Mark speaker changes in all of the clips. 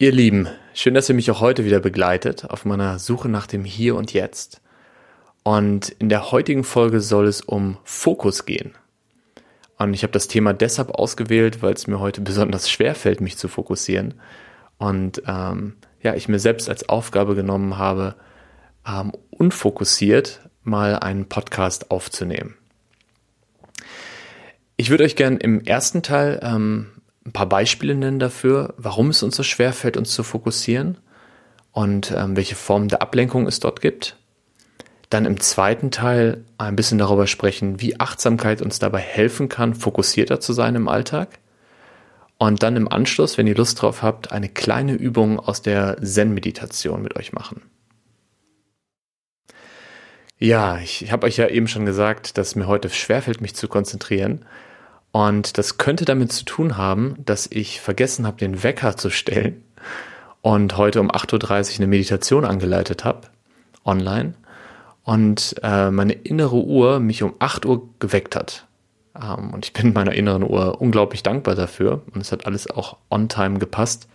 Speaker 1: Ihr Lieben, schön, dass ihr mich auch heute wieder begleitet auf meiner Suche nach dem Hier und Jetzt. Und in der heutigen Folge soll es um Fokus gehen. Und ich habe das Thema deshalb ausgewählt, weil es mir heute besonders schwer fällt, mich zu fokussieren. Und ähm, ja, ich mir selbst als Aufgabe genommen habe, ähm, unfokussiert mal einen Podcast aufzunehmen. Ich würde euch gern im ersten Teil ähm, ein paar Beispiele nennen dafür, warum es uns so schwer fällt, uns zu fokussieren und ähm, welche Formen der Ablenkung es dort gibt. Dann im zweiten Teil ein bisschen darüber sprechen, wie Achtsamkeit uns dabei helfen kann, fokussierter zu sein im Alltag. Und dann im Anschluss, wenn ihr Lust drauf habt, eine kleine Übung aus der Zen-Meditation mit euch machen. Ja, ich, ich habe euch ja eben schon gesagt, dass mir heute schwerfällt, mich zu konzentrieren. Und das könnte damit zu tun haben, dass ich vergessen habe, den Wecker zu stellen und heute um 8.30 Uhr eine Meditation angeleitet habe, online. Und äh, meine innere Uhr mich um 8 Uhr geweckt hat. Ähm, und ich bin meiner inneren Uhr unglaublich dankbar dafür. Und es hat alles auch on time gepasst.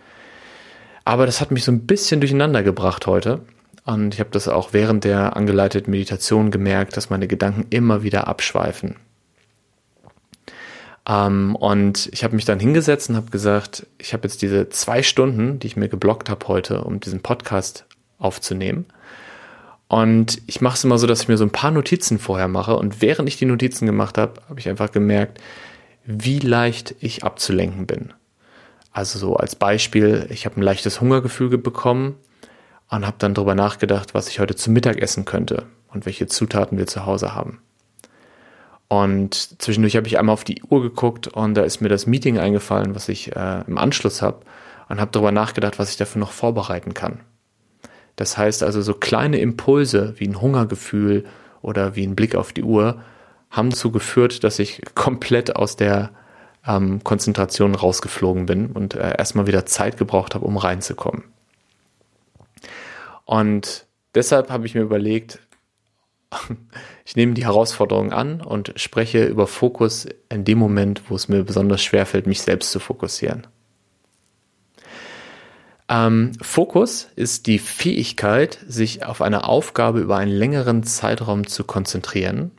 Speaker 1: Aber das hat mich so ein bisschen durcheinander gebracht heute. Und ich habe das auch während der angeleiteten Meditation gemerkt, dass meine Gedanken immer wieder abschweifen. Ähm, und ich habe mich dann hingesetzt und habe gesagt, ich habe jetzt diese zwei Stunden, die ich mir geblockt habe heute, um diesen Podcast aufzunehmen. Und ich mache es immer so, dass ich mir so ein paar Notizen vorher mache. Und während ich die Notizen gemacht habe, habe ich einfach gemerkt, wie leicht ich abzulenken bin. Also so als Beispiel, ich habe ein leichtes Hungergefühl bekommen und habe dann darüber nachgedacht, was ich heute zu Mittag essen könnte und welche Zutaten wir zu Hause haben. Und zwischendurch habe ich einmal auf die Uhr geguckt und da ist mir das Meeting eingefallen, was ich äh, im Anschluss habe und habe darüber nachgedacht, was ich dafür noch vorbereiten kann. Das heißt also, so kleine Impulse wie ein Hungergefühl oder wie ein Blick auf die Uhr haben dazu geführt, dass ich komplett aus der ähm, Konzentration rausgeflogen bin und äh, erstmal wieder Zeit gebraucht habe, um reinzukommen. Und deshalb habe ich mir überlegt, ich nehme die Herausforderung an und spreche über Fokus in dem Moment, wo es mir besonders schwer fällt, mich selbst zu fokussieren. Ähm, Fokus ist die Fähigkeit, sich auf eine Aufgabe über einen längeren Zeitraum zu konzentrieren.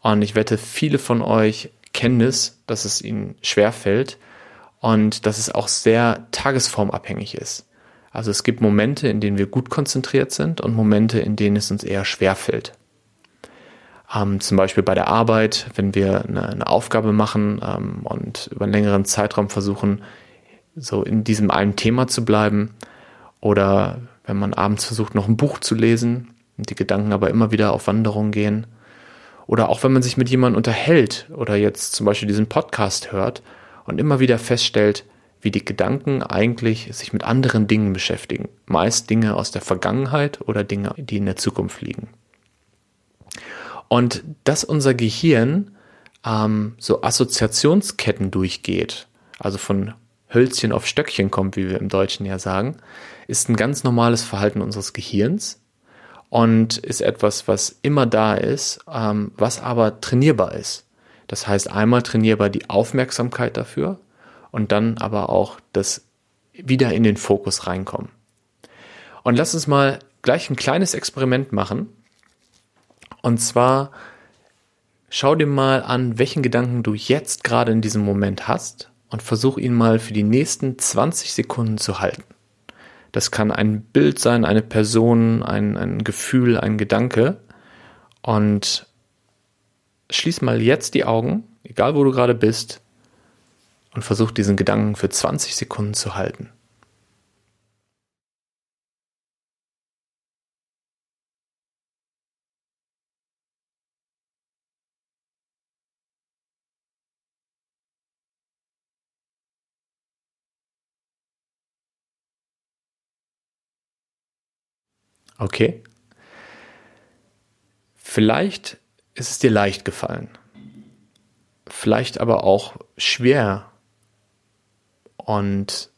Speaker 1: Und ich wette, viele von euch kennen es, dass es ihnen schwer fällt und dass es auch sehr tagesformabhängig ist. Also es gibt Momente, in denen wir gut konzentriert sind und Momente, in denen es uns eher schwer fällt. Ähm, zum Beispiel bei der Arbeit, wenn wir eine, eine Aufgabe machen ähm, und über einen längeren Zeitraum versuchen, so in diesem einen Thema zu bleiben. Oder wenn man abends versucht, noch ein Buch zu lesen und die Gedanken aber immer wieder auf Wanderung gehen. Oder auch wenn man sich mit jemandem unterhält oder jetzt zum Beispiel diesen Podcast hört und immer wieder feststellt, wie die Gedanken eigentlich sich mit anderen Dingen beschäftigen. Meist Dinge aus der Vergangenheit oder Dinge, die in der Zukunft liegen. Und dass unser Gehirn ähm, so Assoziationsketten durchgeht, also von Hölzchen auf Stöckchen kommt, wie wir im Deutschen ja sagen, ist ein ganz normales Verhalten unseres Gehirns und ist etwas, was immer da ist, ähm, was aber trainierbar ist. Das heißt, einmal trainierbar die Aufmerksamkeit dafür und dann aber auch das wieder in den Fokus reinkommen. Und lass uns mal gleich ein kleines Experiment machen. Und zwar schau dir mal an, welchen Gedanken du jetzt gerade in diesem Moment hast und versuch ihn mal für die nächsten 20 Sekunden zu halten. Das kann ein Bild sein, eine Person, ein, ein Gefühl, ein Gedanke. Und schließ mal jetzt die Augen, egal wo du gerade bist, und versuch diesen Gedanken für 20 Sekunden zu halten. Okay. Vielleicht ist es dir leicht gefallen. Vielleicht aber auch schwer. Und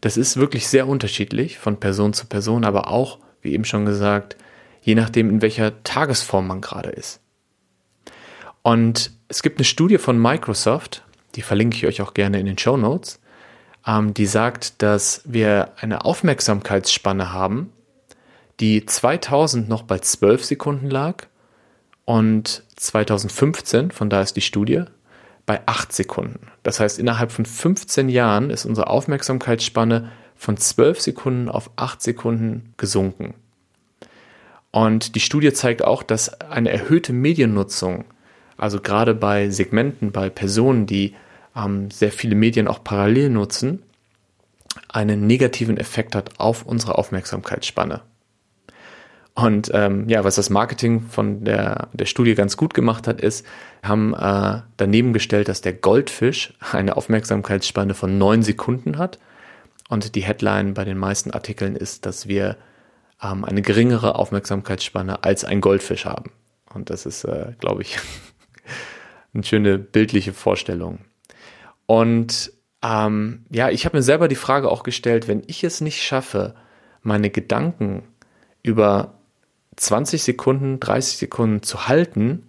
Speaker 1: das ist wirklich sehr unterschiedlich von Person zu Person, aber auch, wie eben schon gesagt, je nachdem, in welcher Tagesform man gerade ist. Und es gibt eine Studie von Microsoft, die verlinke ich euch auch gerne in den Show Notes, ähm, die sagt, dass wir eine Aufmerksamkeitsspanne haben, die 2000 noch bei 12 Sekunden lag und 2015, von da ist die Studie, bei 8 Sekunden. Das heißt, innerhalb von 15 Jahren ist unsere Aufmerksamkeitsspanne von 12 Sekunden auf 8 Sekunden gesunken. Und die Studie zeigt auch, dass eine erhöhte Mediennutzung, also gerade bei Segmenten, bei Personen, die ähm, sehr viele Medien auch parallel nutzen, einen negativen Effekt hat auf unsere Aufmerksamkeitsspanne. Und ähm, ja, was das Marketing von der, der Studie ganz gut gemacht hat, ist, haben äh, daneben gestellt, dass der Goldfisch eine Aufmerksamkeitsspanne von neun Sekunden hat. Und die Headline bei den meisten Artikeln ist, dass wir ähm, eine geringere Aufmerksamkeitsspanne als ein Goldfisch haben. Und das ist, äh, glaube ich, eine schöne bildliche Vorstellung. Und ähm, ja, ich habe mir selber die Frage auch gestellt, wenn ich es nicht schaffe, meine Gedanken über 20 Sekunden, 30 Sekunden zu halten,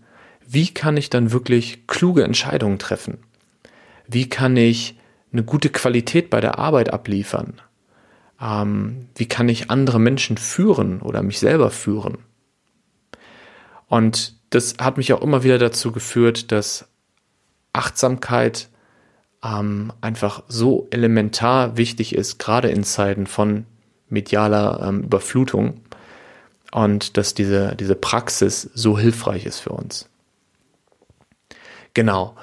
Speaker 1: wie kann ich dann wirklich kluge Entscheidungen treffen? Wie kann ich eine gute Qualität bei der Arbeit abliefern? Ähm, wie kann ich andere Menschen führen oder mich selber führen? Und das hat mich auch immer wieder dazu geführt, dass Achtsamkeit ähm, einfach so elementar wichtig ist, gerade in Zeiten von medialer ähm, Überflutung und dass diese, diese Praxis so hilfreich ist für uns. Genau.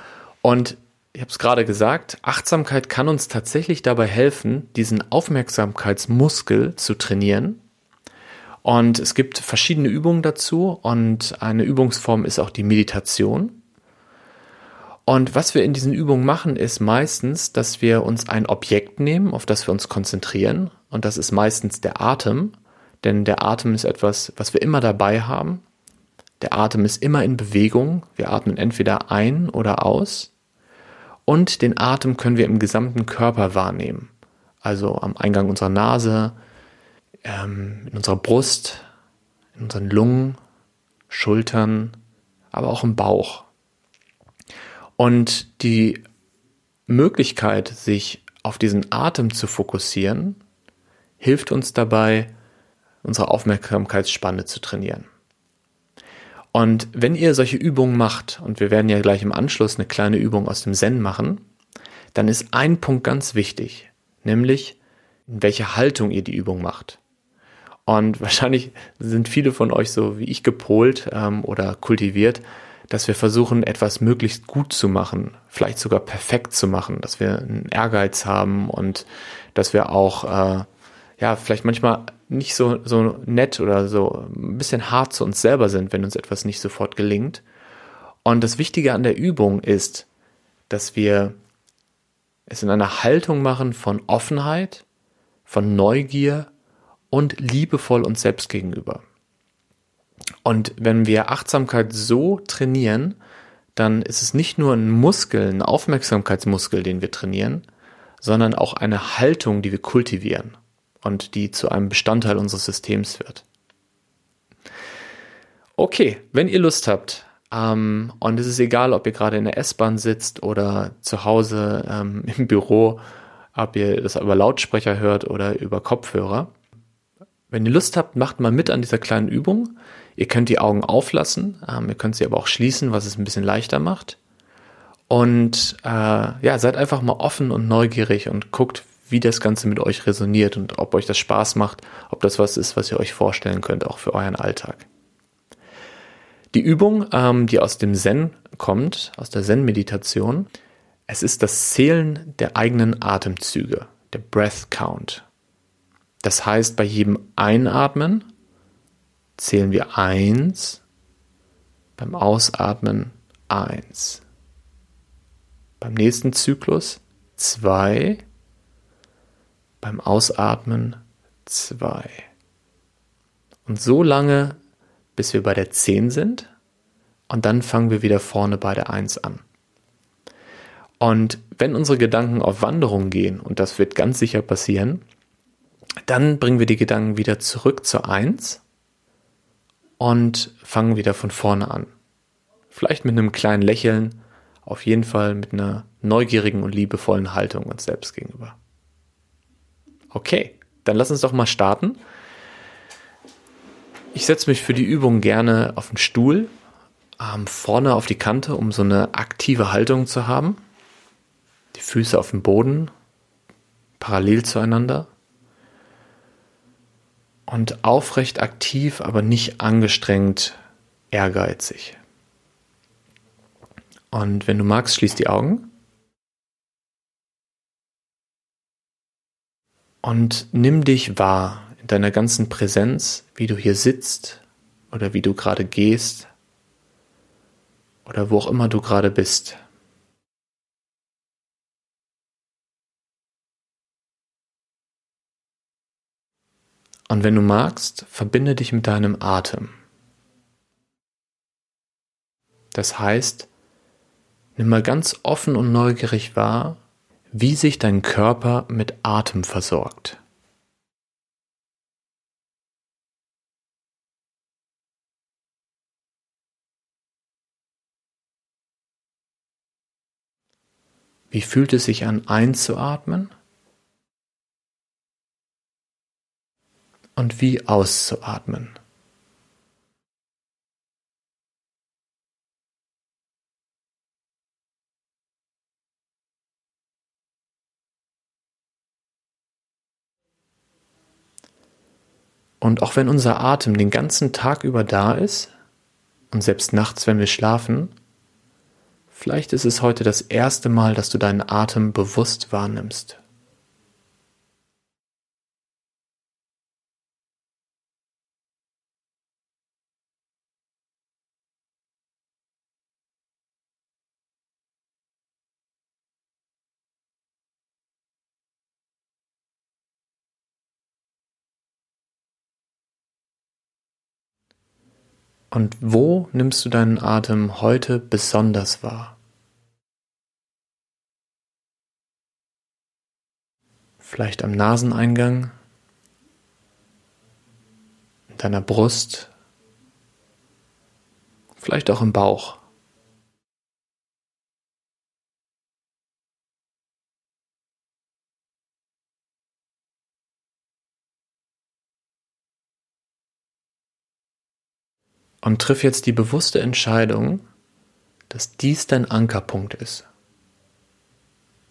Speaker 1: Und ich habe es gerade gesagt, Achtsamkeit kann uns tatsächlich dabei helfen, diesen Aufmerksamkeitsmuskel zu trainieren. Und es gibt verschiedene Übungen dazu und eine Übungsform ist auch die Meditation. Und was wir in diesen Übungen machen, ist meistens, dass wir uns ein Objekt nehmen, auf das wir uns konzentrieren. Und das ist meistens der Atem. Denn der Atem ist etwas, was wir immer dabei haben. Der Atem ist immer in Bewegung. Wir atmen entweder ein oder aus. Und den Atem können wir im gesamten Körper wahrnehmen. Also am Eingang unserer Nase, ähm, in unserer Brust, in unseren Lungen, Schultern, aber auch im Bauch. Und die Möglichkeit, sich auf diesen Atem zu fokussieren, hilft uns dabei, unsere Aufmerksamkeitsspanne zu trainieren. Und wenn ihr solche Übungen macht, und wir werden ja gleich im Anschluss eine kleine Übung aus dem Zen machen, dann ist ein Punkt ganz wichtig, nämlich in welcher Haltung ihr die Übung macht. Und wahrscheinlich sind viele von euch so wie ich gepolt ähm, oder kultiviert, dass wir versuchen, etwas möglichst gut zu machen, vielleicht sogar perfekt zu machen, dass wir einen Ehrgeiz haben und dass wir auch, äh, ja, vielleicht manchmal nicht so, so nett oder so ein bisschen hart zu uns selber sind, wenn uns etwas nicht sofort gelingt. Und das Wichtige an der Übung ist, dass wir es in einer Haltung machen von Offenheit, von Neugier und liebevoll uns selbst gegenüber. Und wenn wir Achtsamkeit so trainieren, dann ist es nicht nur ein Muskel, ein Aufmerksamkeitsmuskel, den wir trainieren, sondern auch eine Haltung, die wir kultivieren und die zu einem Bestandteil unseres Systems wird. Okay, wenn ihr Lust habt, ähm, und es ist egal, ob ihr gerade in der S-Bahn sitzt oder zu Hause ähm, im Büro, ob ihr das über Lautsprecher hört oder über Kopfhörer. Wenn ihr Lust habt, macht mal mit an dieser kleinen Übung. Ihr könnt die Augen auflassen, ähm, ihr könnt sie aber auch schließen, was es ein bisschen leichter macht. Und äh, ja, seid einfach mal offen und neugierig und guckt, wie das Ganze mit euch resoniert und ob euch das Spaß macht, ob das was ist, was ihr euch vorstellen könnt, auch für euren Alltag. Die Übung, ähm, die aus dem Zen kommt, aus der Zen-Meditation, es ist das Zählen der eigenen Atemzüge, der Breath Count. Das heißt, bei jedem Einatmen zählen wir eins, beim Ausatmen eins. Beim nächsten Zyklus zwei, beim Ausatmen zwei. Und so lange, bis wir bei der 10 sind und dann fangen wir wieder vorne bei der 1 an. Und wenn unsere Gedanken auf Wanderung gehen, und das wird ganz sicher passieren, dann bringen wir die Gedanken wieder zurück zur 1 und fangen wieder von vorne an. Vielleicht mit einem kleinen Lächeln, auf jeden Fall mit einer neugierigen und liebevollen Haltung uns selbst gegenüber. Okay, dann lass uns doch mal starten. Ich setze mich für die Übung gerne auf den Stuhl, ähm, vorne auf die Kante, um so eine aktive Haltung zu haben. Die Füße auf dem Boden, parallel zueinander. Und aufrecht aktiv, aber nicht angestrengt ehrgeizig. Und wenn du magst, schließ die Augen. Und nimm dich wahr in deiner ganzen Präsenz, wie du hier sitzt oder wie du gerade gehst oder wo auch immer du gerade bist. Und wenn du magst, verbinde dich mit deinem Atem. Das heißt, nimm mal ganz offen und neugierig wahr, wie sich dein Körper mit Atem versorgt. Wie fühlt es sich an einzuatmen und wie auszuatmen? Und auch wenn unser Atem den ganzen Tag über da ist und selbst nachts, wenn wir schlafen, vielleicht ist es heute das erste Mal, dass du deinen Atem bewusst wahrnimmst. Und wo nimmst du deinen Atem heute besonders wahr? Vielleicht am Naseneingang, in deiner Brust, vielleicht auch im Bauch. Und triff jetzt die bewusste Entscheidung, dass dies dein Ankerpunkt ist.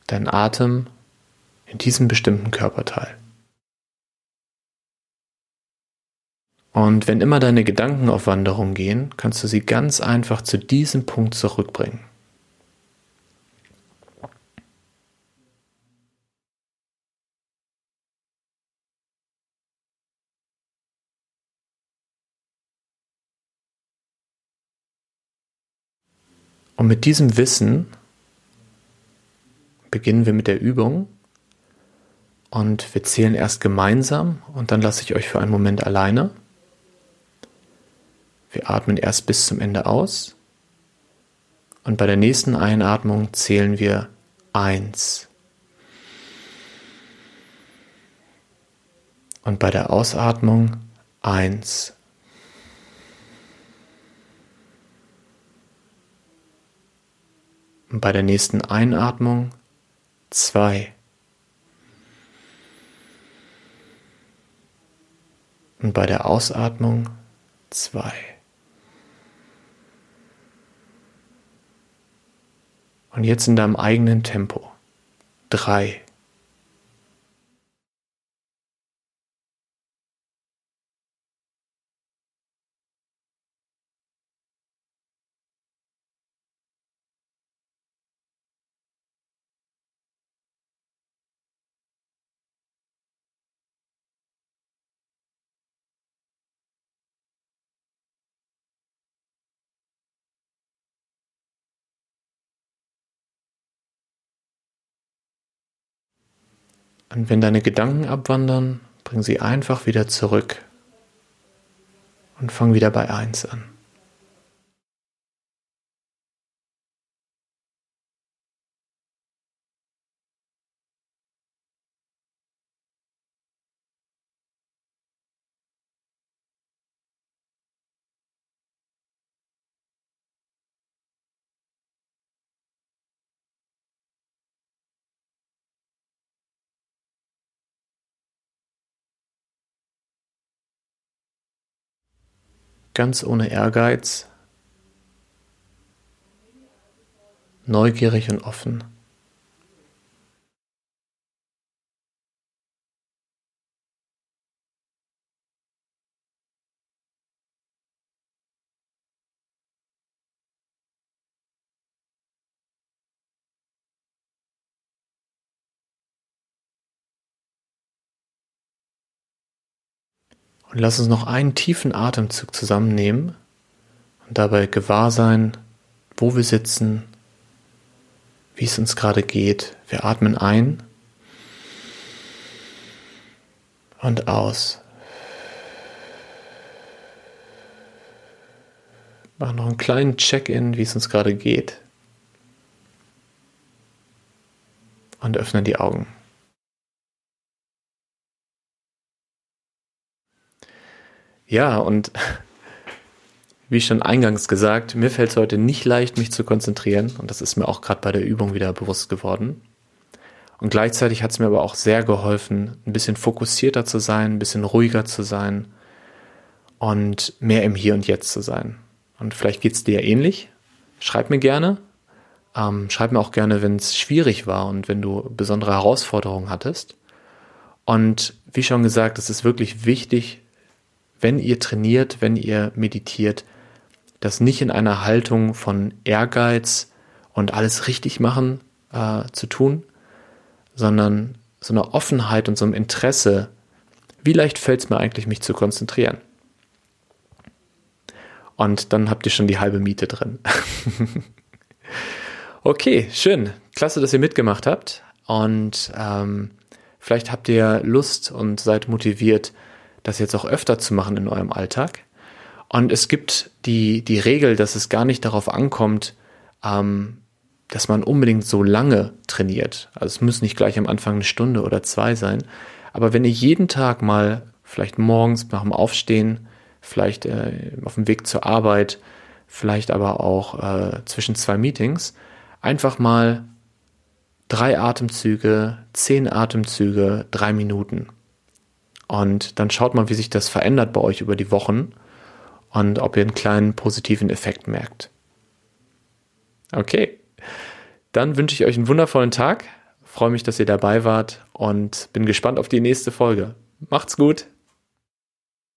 Speaker 1: Dein Atem in diesem bestimmten Körperteil. Und wenn immer deine Gedanken auf Wanderung gehen, kannst du sie ganz einfach zu diesem Punkt zurückbringen. Und mit diesem Wissen beginnen wir mit der Übung und wir zählen erst gemeinsam und dann lasse ich euch für einen Moment alleine. Wir atmen erst bis zum Ende aus und bei der nächsten Einatmung zählen wir eins. Und bei der Ausatmung eins. Und bei der nächsten Einatmung zwei. Und bei der Ausatmung zwei. Und jetzt in deinem eigenen Tempo. Drei. Und wenn deine Gedanken abwandern, bring sie einfach wieder zurück und fang wieder bei 1 an. Ganz ohne Ehrgeiz, neugierig und offen. Und lass uns noch einen tiefen Atemzug zusammennehmen und dabei gewahr sein, wo wir sitzen, wie es uns gerade geht. Wir atmen ein und aus. Machen noch einen kleinen Check-in, wie es uns gerade geht. Und öffnen die Augen. Ja, und wie schon eingangs gesagt, mir fällt es heute nicht leicht, mich zu konzentrieren. Und das ist mir auch gerade bei der Übung wieder bewusst geworden. Und gleichzeitig hat es mir aber auch sehr geholfen, ein bisschen fokussierter zu sein, ein bisschen ruhiger zu sein und mehr im Hier und Jetzt zu sein. Und vielleicht geht es dir ähnlich. Schreib mir gerne. Ähm, schreib mir auch gerne, wenn es schwierig war und wenn du besondere Herausforderungen hattest. Und wie schon gesagt, es ist wirklich wichtig, wenn ihr trainiert, wenn ihr meditiert, das nicht in einer Haltung von Ehrgeiz und alles richtig machen äh, zu tun, sondern so einer Offenheit und so einem Interesse, wie leicht fällt es mir eigentlich, mich zu konzentrieren. Und dann habt ihr schon die halbe Miete drin. okay, schön. Klasse, dass ihr mitgemacht habt. Und ähm, vielleicht habt ihr Lust und seid motiviert, das jetzt auch öfter zu machen in eurem Alltag. Und es gibt die, die Regel, dass es gar nicht darauf ankommt, ähm, dass man unbedingt so lange trainiert. Also es muss nicht gleich am Anfang eine Stunde oder zwei sein. Aber wenn ihr jeden Tag mal, vielleicht morgens nach dem Aufstehen, vielleicht äh, auf dem Weg zur Arbeit, vielleicht aber auch äh, zwischen zwei Meetings, einfach mal drei Atemzüge, zehn Atemzüge, drei Minuten und dann schaut mal, wie sich das verändert bei euch über die Wochen und ob ihr einen kleinen positiven Effekt merkt. Okay, dann wünsche ich euch einen wundervollen Tag, freue mich, dass ihr dabei wart und bin gespannt auf die nächste Folge. Macht's gut!